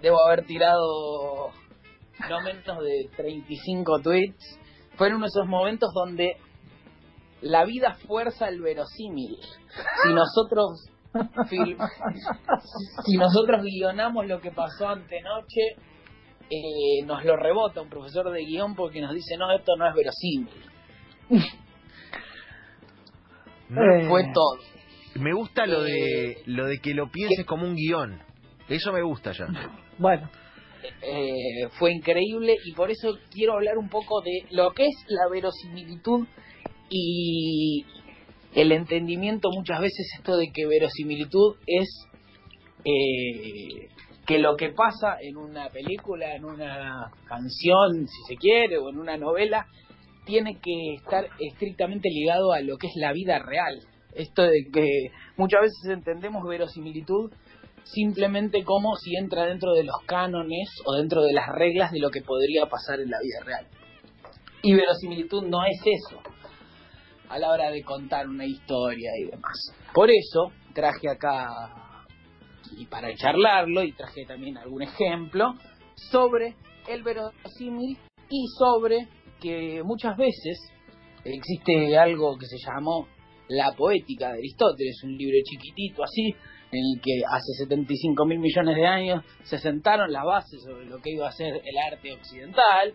debo haber tirado no menos de 35 tweets. Fueron uno de esos momentos donde la vida fuerza el verosímil. Si nosotros si nosotros guionamos lo que pasó antenoche, eh, nos lo rebota un profesor de guion porque nos dice, no, esto no es verosímil. Fue todo. Me gusta lo de lo de que lo pienses como un guion. Eso me gusta ya. Bueno. Eh, fue increíble y por eso quiero hablar un poco de lo que es la verosimilitud y el entendimiento muchas veces esto de que verosimilitud es eh, que lo que pasa en una película, en una canción, si se quiere, o en una novela, tiene que estar estrictamente ligado a lo que es la vida real. Esto de que muchas veces entendemos verosimilitud simplemente como si entra dentro de los cánones o dentro de las reglas de lo que podría pasar en la vida real. Y verosimilitud no es eso a la hora de contar una historia y demás. Por eso traje acá, y para charlarlo, y traje también algún ejemplo, sobre el verosímil y sobre que muchas veces existe algo que se llamó La poética de Aristóteles, un libro chiquitito así, en el que hace 75 mil millones de años se sentaron las bases sobre lo que iba a ser el arte occidental,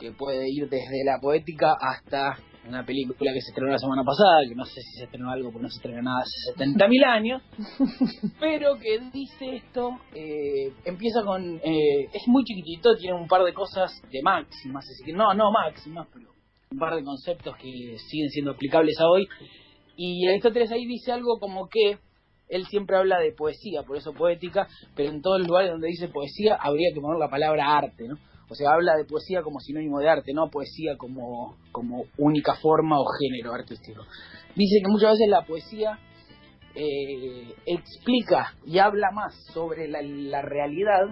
que puede ir desde la poética hasta una película que se estrenó la semana pasada, que no sé si se estrenó algo porque no se estrenó nada hace 70.000 años, pero que dice esto, eh, empieza con, eh, es muy chiquitito, tiene un par de cosas de máximas, así que no, no máximas, pero un par de conceptos que siguen siendo aplicables a hoy, y Aristóteles ahí dice algo como que él siempre habla de poesía, por eso poética, pero en todos los lugares donde dice poesía habría que poner la palabra arte, ¿no? O sea, habla de poesía como sinónimo de arte, no poesía como, como única forma o género artístico. Dice que muchas veces la poesía eh, explica y habla más sobre la, la realidad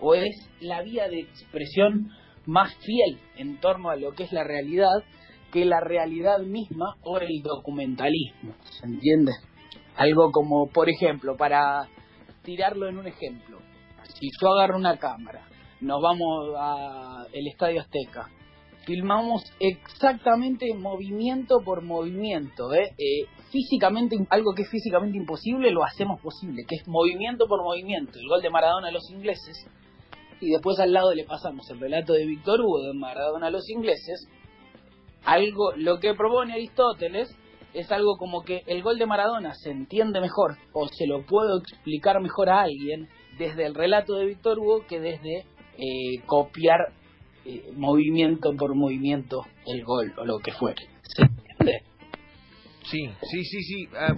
o es la vía de expresión más fiel en torno a lo que es la realidad que la realidad misma o el documentalismo, ¿se entiende? Algo como, por ejemplo, para tirarlo en un ejemplo, si yo agarro una cámara nos vamos al Estadio Azteca. Filmamos exactamente movimiento por movimiento. ¿eh? ¿eh? físicamente, algo que es físicamente imposible, lo hacemos posible, que es movimiento por movimiento. El gol de Maradona a los ingleses. Y después al lado le pasamos el relato de Víctor Hugo de Maradona a los ingleses. Algo, lo que propone Aristóteles es algo como que el gol de Maradona se entiende mejor o se lo puedo explicar mejor a alguien desde el relato de Víctor Hugo que desde eh, copiar eh, movimiento por movimiento el gol o lo que fuere. ¿Se entiende? Sí, sí, sí, sí. Ah,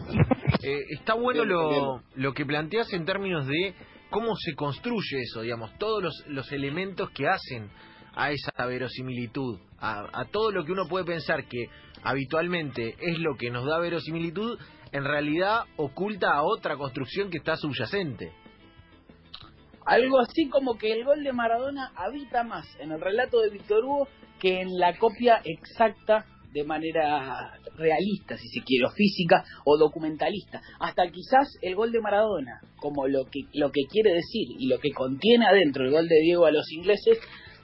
eh, está bueno lo, lo que planteas en términos de cómo se construye eso, digamos, todos los, los elementos que hacen a esa verosimilitud, a, a, todo lo que uno puede pensar que habitualmente es lo que nos da verosimilitud, en realidad oculta a otra construcción que está subyacente. Algo así como que el gol de Maradona habita más en el relato de Víctor Hugo que en la copia exacta de manera realista, si se quiere, o física o documentalista. Hasta quizás el gol de Maradona, como lo que, lo que quiere decir y lo que contiene adentro el gol de Diego a los ingleses,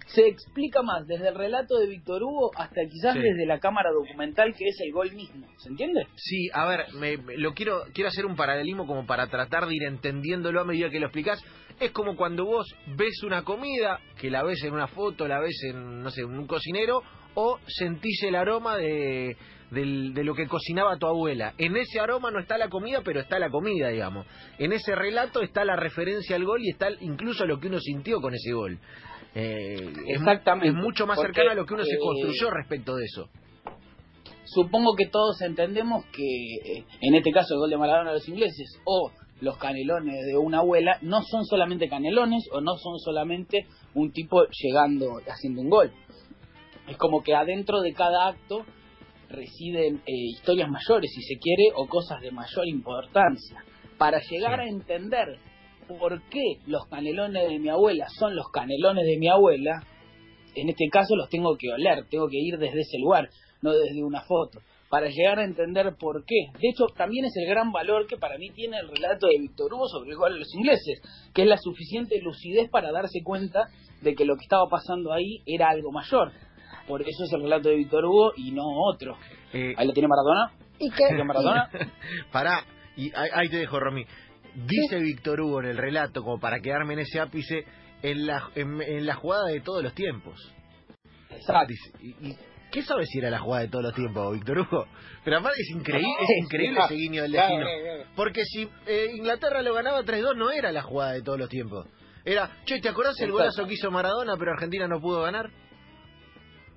se explica más desde el relato de Víctor Hugo hasta quizás desde la cámara documental que es el gol mismo. ¿Se entiende? Sí, a ver, me, lo quiero quiero hacer un paralelismo como para tratar de ir entendiéndolo a medida que lo explicas. Es como cuando vos ves una comida, que la ves en una foto, la ves en, no sé, en un cocinero, o sentís el aroma de, de, lo que cocinaba tu abuela. En ese aroma no está la comida, pero está la comida, digamos. En ese relato está la referencia al gol y está incluso lo que uno sintió con ese gol. Eh, Exactamente. Es, mucho más cercano a lo que uno se eh, construyó respecto de eso. Supongo que todos entendemos que, eh, en este caso, el gol de Maradona a los ingleses o los canelones de una abuela no son solamente canelones o no son solamente un tipo llegando haciendo un gol. Es como que adentro de cada acto residen eh, historias mayores, si se quiere, o cosas de mayor importancia. Para llegar a entender por qué los canelones de mi abuela son los canelones de mi abuela, en este caso los tengo que oler, tengo que ir desde ese lugar, no desde una foto. para llegar a entender por qué. De hecho, también es el gran valor que para mí tiene el relato de Víctor Hugo sobre el gol de los ingleses, que es la suficiente lucidez para darse cuenta de que lo que estaba pasando ahí era algo mayor. Por eso es el relato de Víctor Hugo y no otro. Eh, Ahí lo tiene Maradona. ¿Y qué? ¿Tiene Maradona? Pará, y ahí, ahí te dejo, Romy. Dice Víctor Hugo en el relato, como para quedarme en ese ápice, en la, en, en la jugada de todos los tiempos. Exacto. Dice, ¿y, y qué sabes si era la jugada de todos los tiempos, Víctor Hugo? Pero aparte es increíble, No, es increíble ese guiño del destino. claro, claro. Porque si eh, Inglaterra lo ganaba 3-2, no era la jugada de todos los tiempos. Era, che, ¿te acordás el golazo que hizo Maradona, pero Argentina no pudo ganar?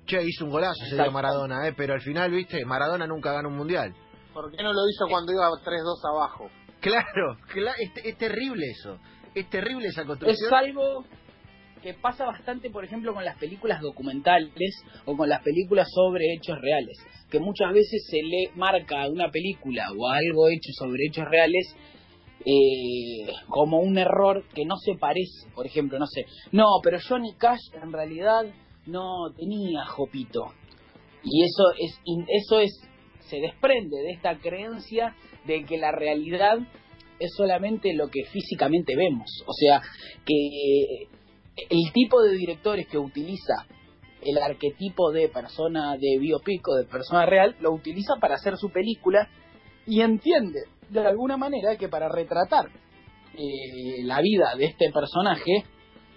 Che, hizo un golazo ese día. Maradona, eh, pero al final, viste, Maradona nunca ganó un mundial. ¿Por qué no lo hizo cuando iba 3-2 abajo? Claro, cla- es, es terrible eso. Es terrible esa Es construcción. algo que pasa bastante, por ejemplo, con las películas documentales o con las películas sobre hechos reales, que muchas veces se le marca a una película o a algo hecho sobre hechos reales eh, como un error que no se parece, por ejemplo, no sé, no, pero Johnny Cash en realidad no tenía jopito. Y eso es in- eso es se desprende de esta creencia de que la realidad es solamente lo que físicamente vemos. O sea, que el tipo de directores que utiliza el arquetipo de persona de biopic o de persona real, lo utiliza para hacer su película y entiende de alguna manera que para retratar eh, la vida de este personaje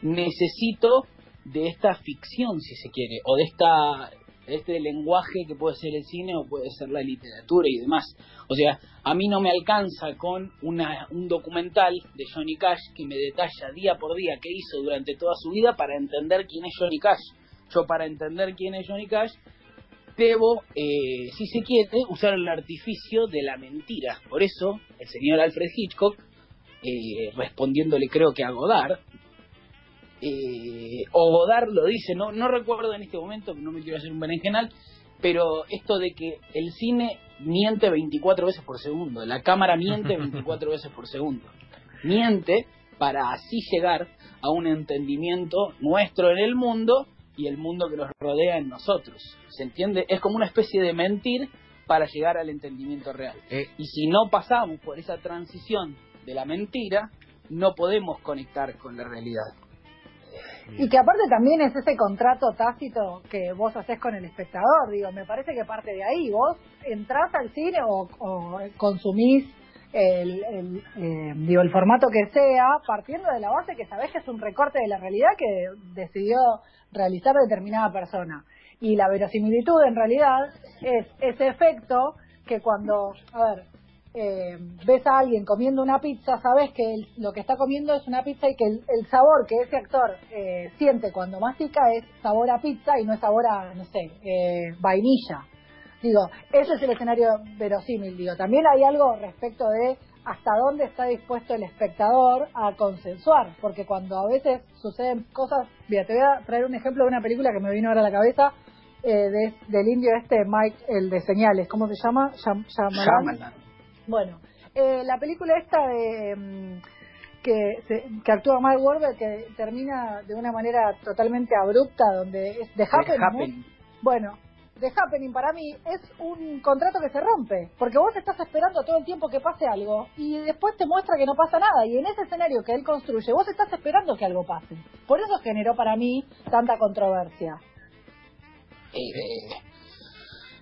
necesito de esta ficción, si se quiere, o de esta este lenguaje que puede ser el cine o puede ser la literatura y demás. O sea, a mí no me alcanza con una, un documental de Johnny Cash que me detalla día por día qué hizo durante toda su vida para entender quién es Johnny Cash. Yo para entender quién es Johnny Cash debo, eh, si se quiere, usar el artificio de la mentira. Por eso el señor Alfred Hitchcock, eh, respondiéndole creo que a Godard, eh, o Godard lo dice, no, no recuerdo en este momento, no me quiero hacer un berenjenal, pero esto de que el cine miente 24 veces por segundo, la cámara miente 24 veces por segundo, miente para así llegar a un entendimiento nuestro en el mundo y el mundo que nos rodea en nosotros. ¿Se entiende? Es como una especie de mentir para llegar al entendimiento real. Eh, Y si no pasamos por esa transición de la mentira, no podemos conectar con la realidad. Y que aparte también es ese contrato tácito que vos haces con el espectador, digo, me parece que parte de ahí, vos entrás al cine o, o consumís el, el, eh, digo, el formato que sea, partiendo de la base que sabés que es un recorte de la realidad que decidió realizar determinada persona. Y la verosimilitud en realidad es ese efecto que cuando, a ver, eh, ves a alguien comiendo una pizza, sabes que el- lo que está comiendo es una pizza y que el, el sabor que ese actor eh, siente cuando mastica es sabor a pizza y no es sabor a, no sé, eh, vainilla. Digo, ese es el escenario verosímil. Digo, también hay algo respecto de hasta dónde está dispuesto el espectador a consensuar, porque cuando a veces suceden cosas, mira, te voy a traer un ejemplo de una película que me vino ahora a la cabeza, eh, de- del indio este Mike, el de señales, ¿cómo se llama? Yam- Shyamalan. Bueno, eh, la película esta de mm, que, se- que actúa Mark Wahlberg que termina de una manera totalmente abrupta, donde es The Happening. ¿no? Happening. Bueno, The Happening para mí es un contrato que se rompe, porque vos estás esperando todo el tiempo que pase algo y después te muestra que no pasa nada y en ese escenario que él construye vos estás esperando que algo pase. Por eso generó para mí tanta controversia. Eh,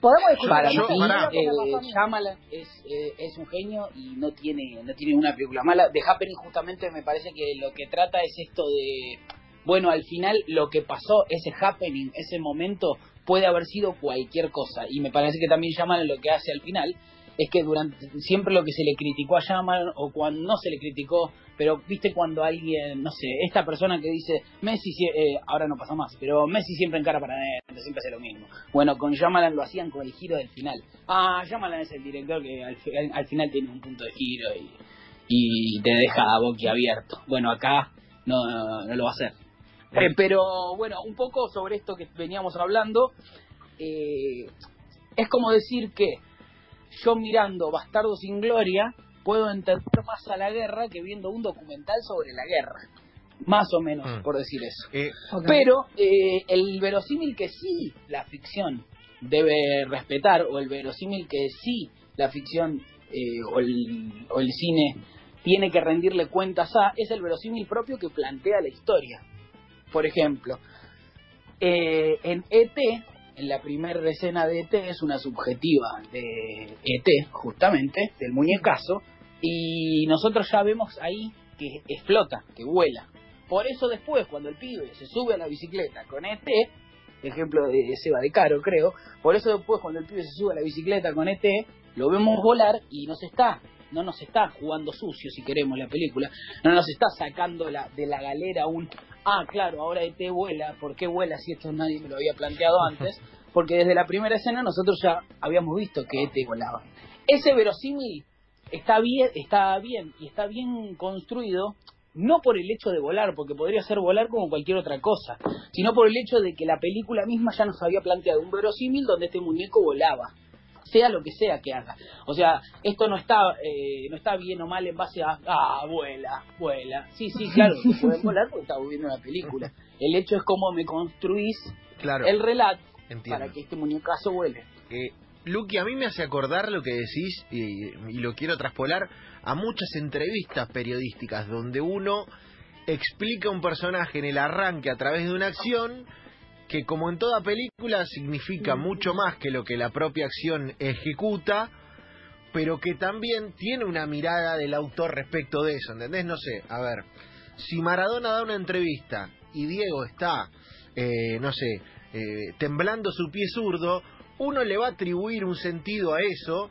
Podemos discutir para mí, eh. Shyamalan es, eh, es un genio y no tiene no tiene una película mala. The Happening justamente me parece que lo que trata es esto de, bueno, al final lo que pasó, ese happening, ese momento, puede haber sido cualquier cosa. Y me parece que también Shyamalan lo que hace al final es que durante siempre lo que se le criticó a Shyamalan o cuando no se le criticó, pero viste cuando alguien, no sé, esta persona que dice Messi, eh, ahora no pasa más, pero Messi siempre encara para adentro, siempre hace lo mismo. Bueno, con Shyamalan lo hacían con el giro del final. Ah, Shyamalan es el director que al, fi- al final tiene un punto de giro y, y te deja boquiabierto. Bueno, acá no, no lo va a hacer. Eh, pero bueno, un poco sobre esto que veníamos hablando, eh, es como decir que yo mirando Bastardo sin Gloria puedo entender más a la guerra que viendo un documental sobre la guerra. Más o menos, Mm. por decir eso. eh. Pero eh, el verosímil que sí, la ficción debe respetar, o el verosímil que sí la ficción eh, o, el, o el cine tiene que rendirle cuentas a, es el verosímil propio que plantea la historia. Por ejemplo, eh, en ET, en la primera escena de ET, es una subjetiva de ET, justamente, del muñecazo, y nosotros ya vemos ahí que explota, que vuela. Por eso después, cuando el pibe se sube a la bicicleta con ET, ejemplo de Seba de Caro, creo, por eso después cuando el pibe se sube a la bicicleta con ET, lo vemos volar y nos está no nos está jugando sucio, si queremos, la película, no nos está sacando la, de la galera un, ah, claro, ahora ET vuela, ¿por qué vuela si esto nadie me lo había planteado antes? Porque desde la primera escena nosotros ya habíamos visto que ET volaba. Ese verosímil está bien, está bien y está bien construido no por el hecho de volar, porque podría ser volar como cualquier otra cosa, sino por el hecho de que la película misma ya nos había planteado un verosímil donde este muñeco volaba sea lo que sea que haga. O sea, esto no está eh, no está bien o mal en base a, ah, vuela, vuela. Sí, sí, claro, que pueden volar porque estamos viendo una película. El hecho es cómo me construís Claro. el relato Entiendo. para que este muñecazo vuele. Eh, Luqui, a mí me hace acordar lo que decís y, y lo quiero traspolar a muchas entrevistas periodísticas donde uno explica un personaje en el arranque a través de una acción que como en toda película significa mucho más que lo que la propia acción ejecuta, pero que también tiene una mirada del autor respecto de eso, ¿entendés? No sé, a ver, si Maradona da una entrevista y Diego está, eh, no sé, eh, temblando su pie zurdo, uno le va a atribuir un sentido a eso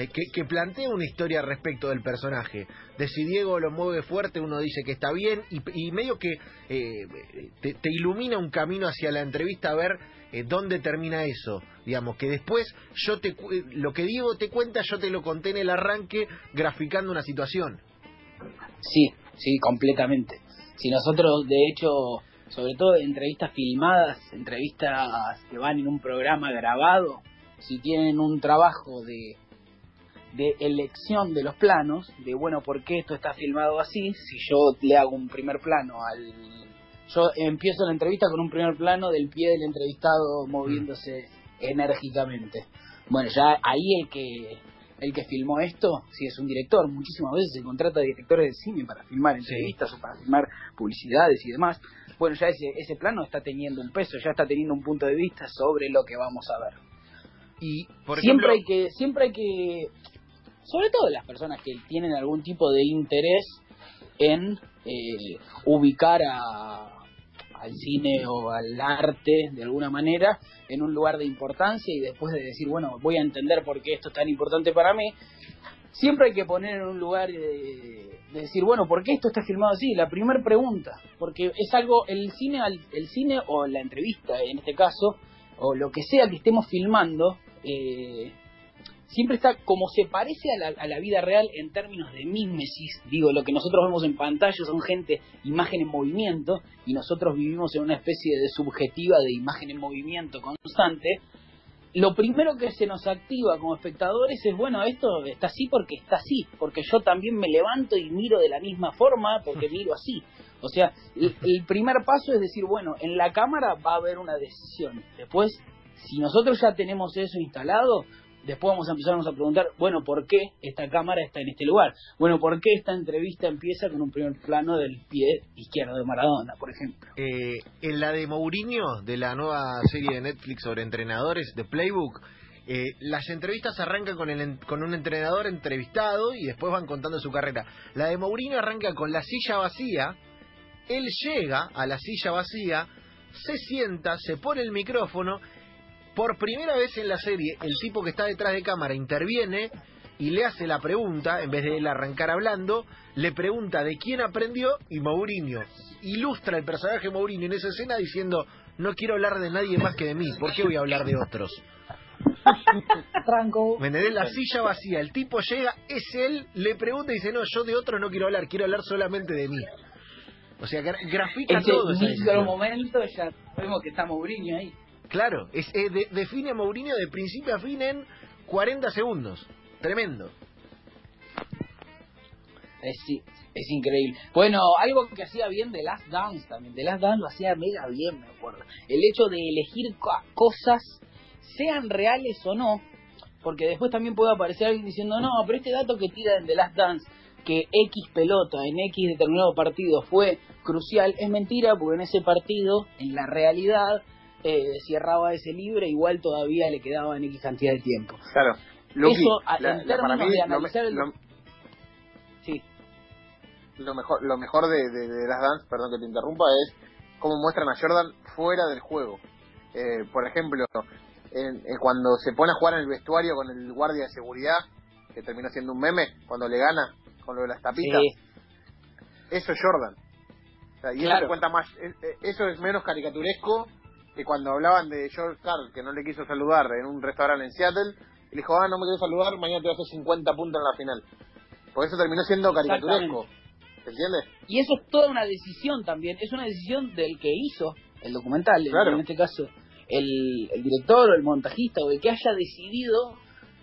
eh, que, plantea una historia respecto del personaje. De si Diego lo mueve fuerte, uno dice que está bien y, medio que eh, te, ilumina un camino hacia la entrevista a ver eh, dónde termina eso. Digamos, que después yo te eh, lo que Diego te cuenta, yo te lo conté en el arranque graficando una situación. Sí, sí, completamente. Si nosotros, de hecho, sobre todo entrevistas filmadas, entrevistas que van en un programa grabado, si tienen un trabajo de, de elección de los planos, de bueno, ¿por qué esto está filmado así? Si yo le hago un primer plano al... Yo empiezo la entrevista con un primer plano del pie del entrevistado moviéndose enérgicamente. Bueno, ya ahí el que el que filmó esto, si es un director, muchísimas veces se contrata directores de cine para filmar entrevistas o para filmar publicidades y demás. Bueno, ya ese, ese plano está teniendo un peso, ya está teniendo un punto de vista sobre lo que vamos a ver. Y, por siempre ejemplo, hay que, siempre hay que, sobre todo las personas que tienen algún tipo de interés en eh, ubicar a, al cine o al arte de alguna manera en un lugar de importancia y después de decir, bueno, voy a entender por qué esto es tan importante para mí, siempre hay que poner en un lugar de, de decir, bueno, ¿por qué esto está filmado así? La primera pregunta, porque es algo, el cine, el cine o la entrevista en este caso, o lo que sea que estemos filmando, eh, siempre está como se parece a la, a la vida real en términos de mímesis. Digo, lo que nosotros vemos en pantalla son gente, imagen en movimiento, y nosotros vivimos en una especie de subjetiva de imagen en movimiento constante. Lo primero que se nos activa como espectadores es, bueno, esto está así porque está así, porque yo también me levanto y miro de la misma forma porque miro así. O sea, el, el primer paso es decir, bueno, en la cámara va a haber una decisión. Después, si nosotros ya tenemos eso instalado, después vamos a empezarnos a preguntar, bueno, ¿por qué esta cámara está en este lugar? Bueno, ¿por qué esta entrevista empieza con un primer plano del pie izquierdo de Maradona, por ejemplo? eh, en la de Mourinho, de la nueva serie de Netflix sobre entrenadores, de Playbook, eh, las entrevistas arrancan con, el, con un entrenador entrevistado y después van contando su carrera. La de Mourinho arranca con la silla vacía, él llega a la silla vacía, se sienta, se pone el micrófono, por primera vez en la serie el tipo que está detrás de cámara interviene y le hace la pregunta, en vez de él arrancar hablando, le pregunta de quién aprendió y Mourinho ilustra el personaje Mourinho en esa escena diciendo no quiero hablar de nadie más que de mí, ¿por qué voy a hablar de otros? Tranco. ¿Me entendés? La silla vacía, el tipo llega, es él, le pregunta y dice, no, yo de otros no quiero hablar, quiero hablar solamente de mí. O sea, gra- grafica Ese todo micro decisión. momento ya vemos que está Mourinho ahí. Claro, es, eh, de- define a Mourinho de principio a fin en 40 segundos. Tremendo. Es, sí, es increíble. Bueno, algo que hacía bien de Last Dance también. De Last Dance lo hacía mega bien, me acuerdo. El hecho de elegir co- cosas sean reales o no, porque después también puede aparecer alguien diciendo, no, pero este dato que tira en The Last Dance, que X pelota en X determinado partido fue crucial, es mentira, porque en ese partido, en la realidad, eh, si erraba ese libre, igual todavía le quedaba en X cantidad de tiempo. Claro. Luqui, Eso, la- en términos mí, de lo, el- lo- Sí, lo mejor, lo mejor de, de, de las dance, perdón que te interrumpa, es cómo muestran a Jordan fuera del juego. Eh, por ejemplo, en- en cuando se pone a jugar en el vestuario con el guardia de seguridad, que terminó siendo un meme, cuando le gana con lo de las tapitas, sí. eso es Jordan. O sea, y Claro. cuenta más, es- eh, eso es menos caricaturesco que cuando hablaban de George Carl, que no le quiso saludar en un restaurante en Seattle, y le dijo, ah, no me querés saludar, mañana te voy a hacer 50 puntos en la final. Por eso terminó siendo caricaturesco. ¿Se entiende? Y eso es toda una decisión también, es una decisión del que hizo el documental, Claro. en este caso el, el director o el montajista o el que haya decidido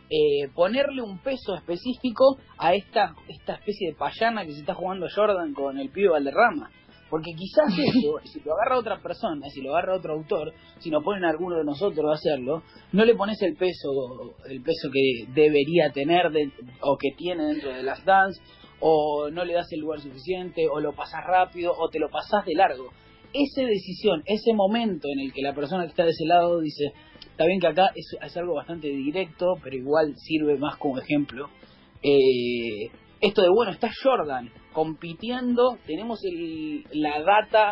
eh, ponerle un peso específico a esta, esta especie de payana que se está jugando Jordan con el pibe Valderrama. Porque quizás eso, si lo agarra otra persona, si lo agarra otro autor, si nos ponen a alguno de nosotros a hacerlo, no le pones el peso, el peso que debería tener de- o que tiene dentro de las dance, o no le das el lugar suficiente, o lo pasas rápido, o te lo pasas de largo. Esa decisión, ese momento en el que la persona que está de ese lado dice, está bien que acá es, es algo bastante directo, pero igual sirve más como ejemplo. Eh, esto de, bueno, está Jordan compitiendo, tenemos el, la data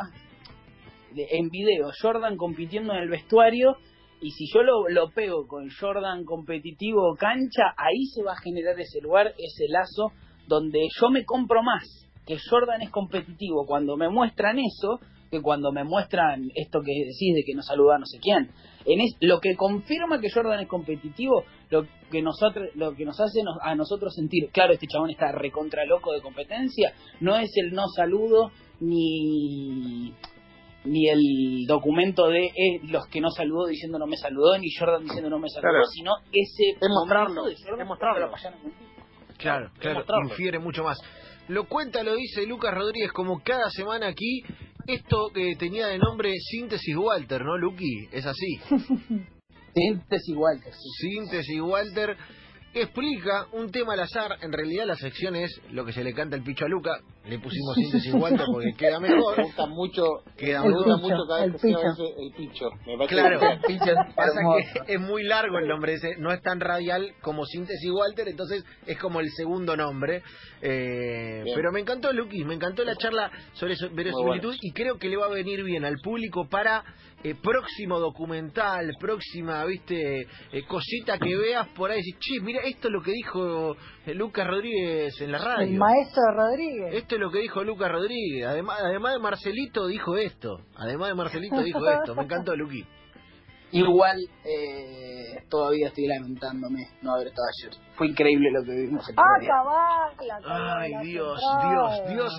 de- en video, Jordan compitiendo en el vestuario, y si yo lo, lo pego con Jordan competitivo cancha, ahí se va a generar ese lugar, ese lazo, donde yo me compro más que Jordan es competitivo. Cuando me muestran eso que cuando me muestran esto que decís de que no saluda a no sé quién. En es, lo que confirma que Jordan es competitivo, lo que nosotros, lo que nos hace nos- a nosotros sentir, claro, este chabón está recontra loco de competencia, no es el no saludo ni ni el documento de eh, los que no saludó diciendo no me saludó, ni Jordan diciendo no me saludó, Claro. sino ese Es mostrarlo, de Jordan es. Claro, claro, infiere mucho más. Lo cuenta, lo dice Lucas Rodríguez, como cada semana aquí, esto que tenía de nombre Síntesis Walter, ¿no, Luqui? Es así. Síntesis sí. Síntesis Walter explica un tema al azar. En realidad la sección es lo que se le canta el picho a Luca. Le pusimos Síntesis Walter porque queda Me mejor. gusta mucho, Queda me gusta picho, mucho cada el vez que el picho. Me Claro. Pasa que es muy largo el nombre ese, no es tan radial como Síntesis Walter, entonces es como el segundo nombre. Eh, pero me encantó, Luqui, me encantó la charla sobre su verosimilitud bueno. y creo que le va a venir bien al público para eh, próximo documental, próxima, viste, eh, cosita que veas por ahí. Decís, che, mira, esto es lo que dijo eh, Lucas Rodríguez en la El radio. maestro Rodríguez. Esto es lo que dijo Lucas Rodríguez. Además, además de Marcelito dijo esto. Además de Marcelito dijo esto. Me encantó, Luqui. Igual eh, todavía estoy lamentándome no haber estado ayer. Fue increíble lo que vimos. el Ah, cabal, Ay, la Dios. Dios, Dios.